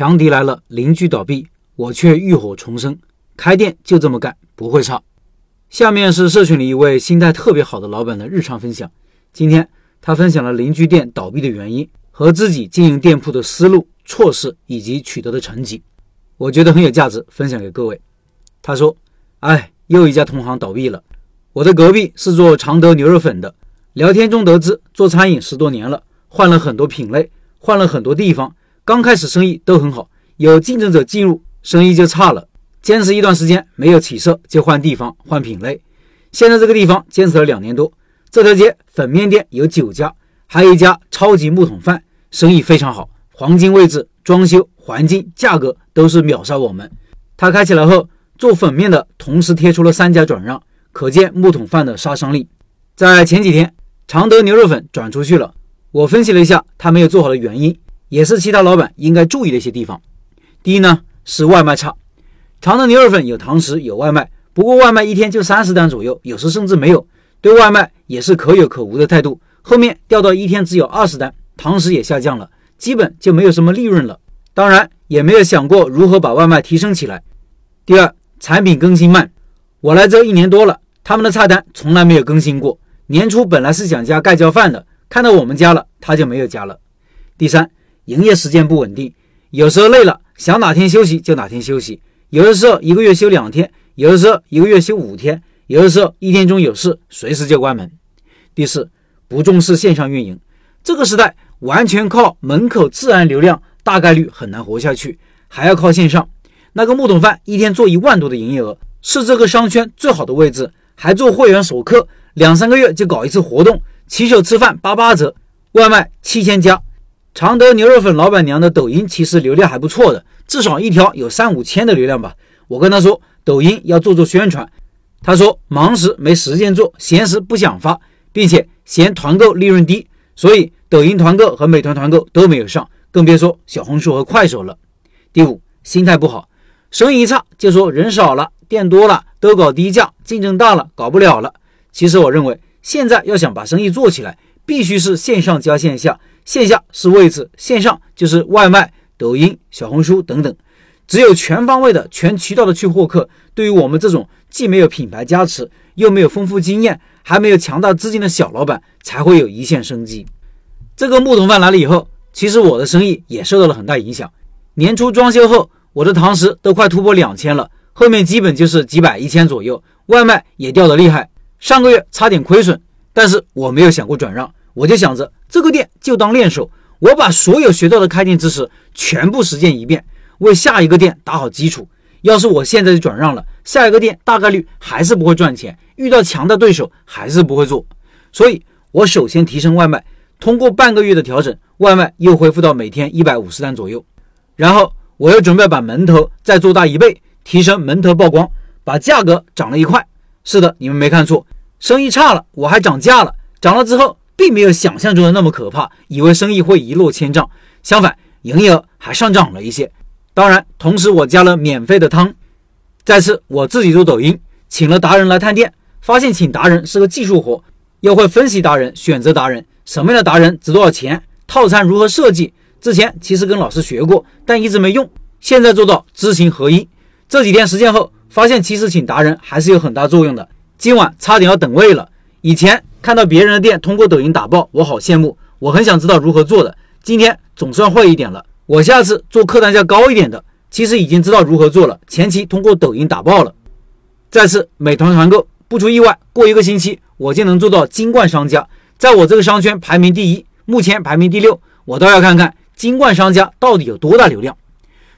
强敌来了，邻居倒闭，我却浴火重生。开店就这么干，不会差。下面是社群里一位心态特别好的老板的日常分享。今天他分享了邻居店倒闭的原因和自己经营店铺的思路、措施以及取得的成绩，我觉得很有价值，分享给各位。他说：“哎，又一家同行倒闭了。我的隔壁是做常德牛肉粉的，聊天中得知做餐饮十多年了，换了很多品类，换了很多地方。刚开始生意都很好，有竞争者进入，生意就差了。”坚持一段时间没有起色，就换地方换品类。现在这个地方坚持了两年多，这条街粉面店有九家，还有一家超级木桶饭，生意非常好，黄金位置、装修、环境、价格都是秒杀我们。他开起来后，做粉面的同时贴出了三家转让，可见木桶饭的杀伤力。在前几天，常德牛肉粉转出去了，我分析了一下他没有做好的原因，也是其他老板应该注意的一些地方。第一呢，是外卖差。常德牛肉粉有堂食有外卖，不过外卖一天就三十单左右，有时甚至没有。对外卖也是可有可无的态度。后面掉到一天只有二十单，堂食也下降了，基本就没有什么利润了。当然也没有想过如何把外卖提升起来。第二，产品更新慢。我来这一年多了，他们的菜单从来没有更新过。年初本来是想加盖浇饭的，看到我们加了，他就没有加了。第三，营业时间不稳定，有时候累了想哪天休息就哪天休息。有的时候一个月休两天，有的时候一个月休五天，有的时候一天中有事，随时就关门。第四，不重视线上运营，这个时代完全靠门口自然流量，大概率很难活下去，还要靠线上。那个木桶饭一天做一万多的营业额，是这个商圈最好的位置，还做会员首客，两三个月就搞一次活动，骑手吃饭八八折，外卖七千加。常德牛肉粉老板娘的抖音其实流量还不错的。至少一条有三五千的流量吧。我跟她说，抖音要做做宣传。她说忙时没时间做，闲时不想发，并且嫌团购利润低，所以抖音团购和美团团购都没有上，更别说小红书和快手了。第五，心态不好，生意一差就说人少了，店多了都搞低价，竞争大了搞不了了。其实我认为，现在要想把生意做起来，必须是线上加线下，线下是位置，线上就是外卖。抖音、小红书等等，只有全方位的、全渠道的去获客，对于我们这种既没有品牌加持，又没有丰富经验，还没有强大资金的小老板，才会有一线生机。这个木桶饭来了以后，其实我的生意也受到了很大影响。年初装修后，我的堂食都快突破两千了，后面基本就是几百、一千左右，外卖也掉得厉害，上个月差点亏损。但是我没有想过转让，我就想着这个店就当练手。我把所有学到的开店知识全部实践一遍，为下一个店打好基础。要是我现在就转让了，下一个店大概率还是不会赚钱，遇到强大对手还是不会做。所以，我首先提升外卖，通过半个月的调整，外卖又恢复到每天一百五十单左右。然后，我又准备把门头再做大一倍，提升门头曝光，把价格涨了一块。是的，你们没看错，生意差了，我还涨价了。涨了之后。并没有想象中的那么可怕，以为生意会一落千丈。相反，营业额还上涨了一些。当然，同时我加了免费的汤。再次，我自己做抖音，请了达人来探店，发现请达人是个技术活，要会分析达人、选择达人，什么样的达人值多少钱，套餐如何设计。之前其实跟老师学过，但一直没用。现在做到知行合一。这几天实践后，发现其实请达人还是有很大作用的。今晚差点要等位了。以前。看到别人的店通过抖音打爆，我好羡慕，我很想知道如何做的。今天总算会一点了，我下次做客单价高一点的。其实已经知道如何做了，前期通过抖音打爆了。再次美团团购，不出意外，过一个星期我就能做到金冠商家，在我这个商圈排名第一，目前排名第六，我倒要看看金冠商家到底有多大流量。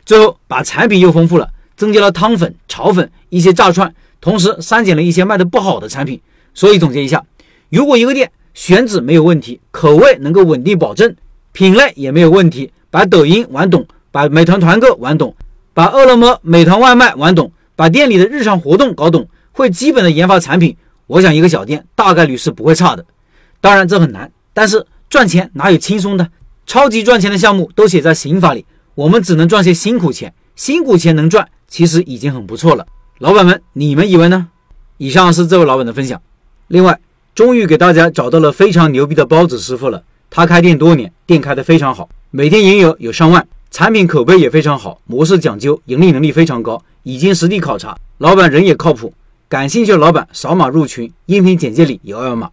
最后把产品又丰富了，增加了汤粉、炒粉一些炸串，同时删减了一些卖的不好的产品。所以总结一下。如果一个店选址没有问题，口味能够稳定保证，品类也没有问题，把抖音玩懂，把美团团购玩懂，把饿了么、美团外卖玩懂，把店里的日常活动搞懂，会基本的研发产品，我想一个小店大概率是不会差的。当然这很难，但是赚钱哪有轻松的？超级赚钱的项目都写在刑法里，我们只能赚些辛苦钱，辛苦钱能赚，其实已经很不错了。老板们，你们以为呢？以上是这位老板的分享。另外。终于给大家找到了非常牛逼的包子师傅了。他开店多年，店开得非常好，每天营业额有上万。产品口碑也非常好，模式讲究，盈利能力非常高，已经实地考察，老板人也靠谱。感兴趣的老板扫码入群，音频简介里有二维码。